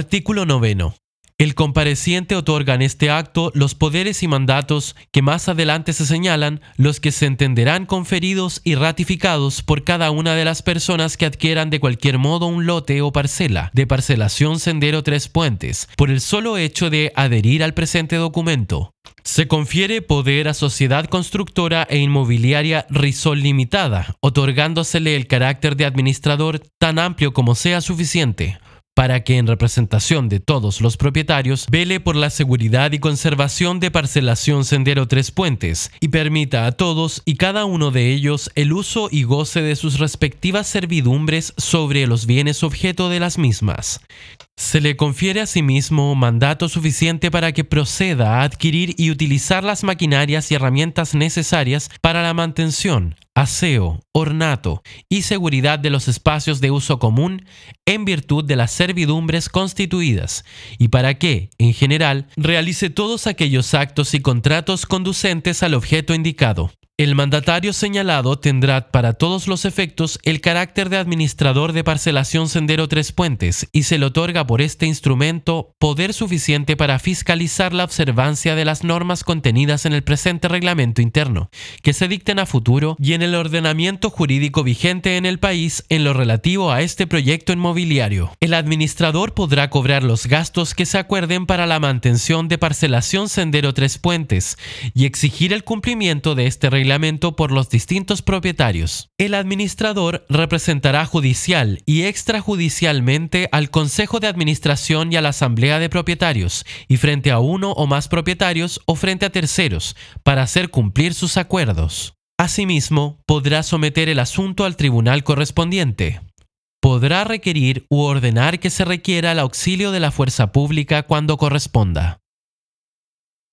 Artículo 9. El compareciente otorga en este acto los poderes y mandatos que más adelante se señalan, los que se entenderán conferidos y ratificados por cada una de las personas que adquieran de cualquier modo un lote o parcela de parcelación Sendero Tres Puentes, por el solo hecho de adherir al presente documento. Se confiere poder a Sociedad Constructora e Inmobiliaria Risol Limitada, otorgándosele el carácter de administrador tan amplio como sea suficiente para que en representación de todos los propietarios vele por la seguridad y conservación de parcelación Sendero Tres Puentes y permita a todos y cada uno de ellos el uso y goce de sus respectivas servidumbres sobre los bienes objeto de las mismas. Se le confiere asimismo mandato suficiente para que proceda a adquirir y utilizar las maquinarias y herramientas necesarias para la mantención, aseo, ornato y seguridad de los espacios de uso común en virtud de las servidumbres constituidas y para que, en general, realice todos aquellos actos y contratos conducentes al objeto indicado. El mandatario señalado tendrá para todos los efectos el carácter de administrador de parcelación Sendero Tres Puentes y se le otorga por este instrumento poder suficiente para fiscalizar la observancia de las normas contenidas en el presente reglamento interno, que se dicten a futuro y en el ordenamiento jurídico vigente en el país en lo relativo a este proyecto inmobiliario. El administrador podrá cobrar los gastos que se acuerden para la mantención de parcelación Sendero Tres Puentes y exigir el cumplimiento de este por los distintos propietarios. El administrador representará judicial y extrajudicialmente al Consejo de Administración y a la Asamblea de Propietarios, y frente a uno o más propietarios o frente a terceros, para hacer cumplir sus acuerdos. Asimismo, podrá someter el asunto al tribunal correspondiente. Podrá requerir u ordenar que se requiera el auxilio de la fuerza pública cuando corresponda.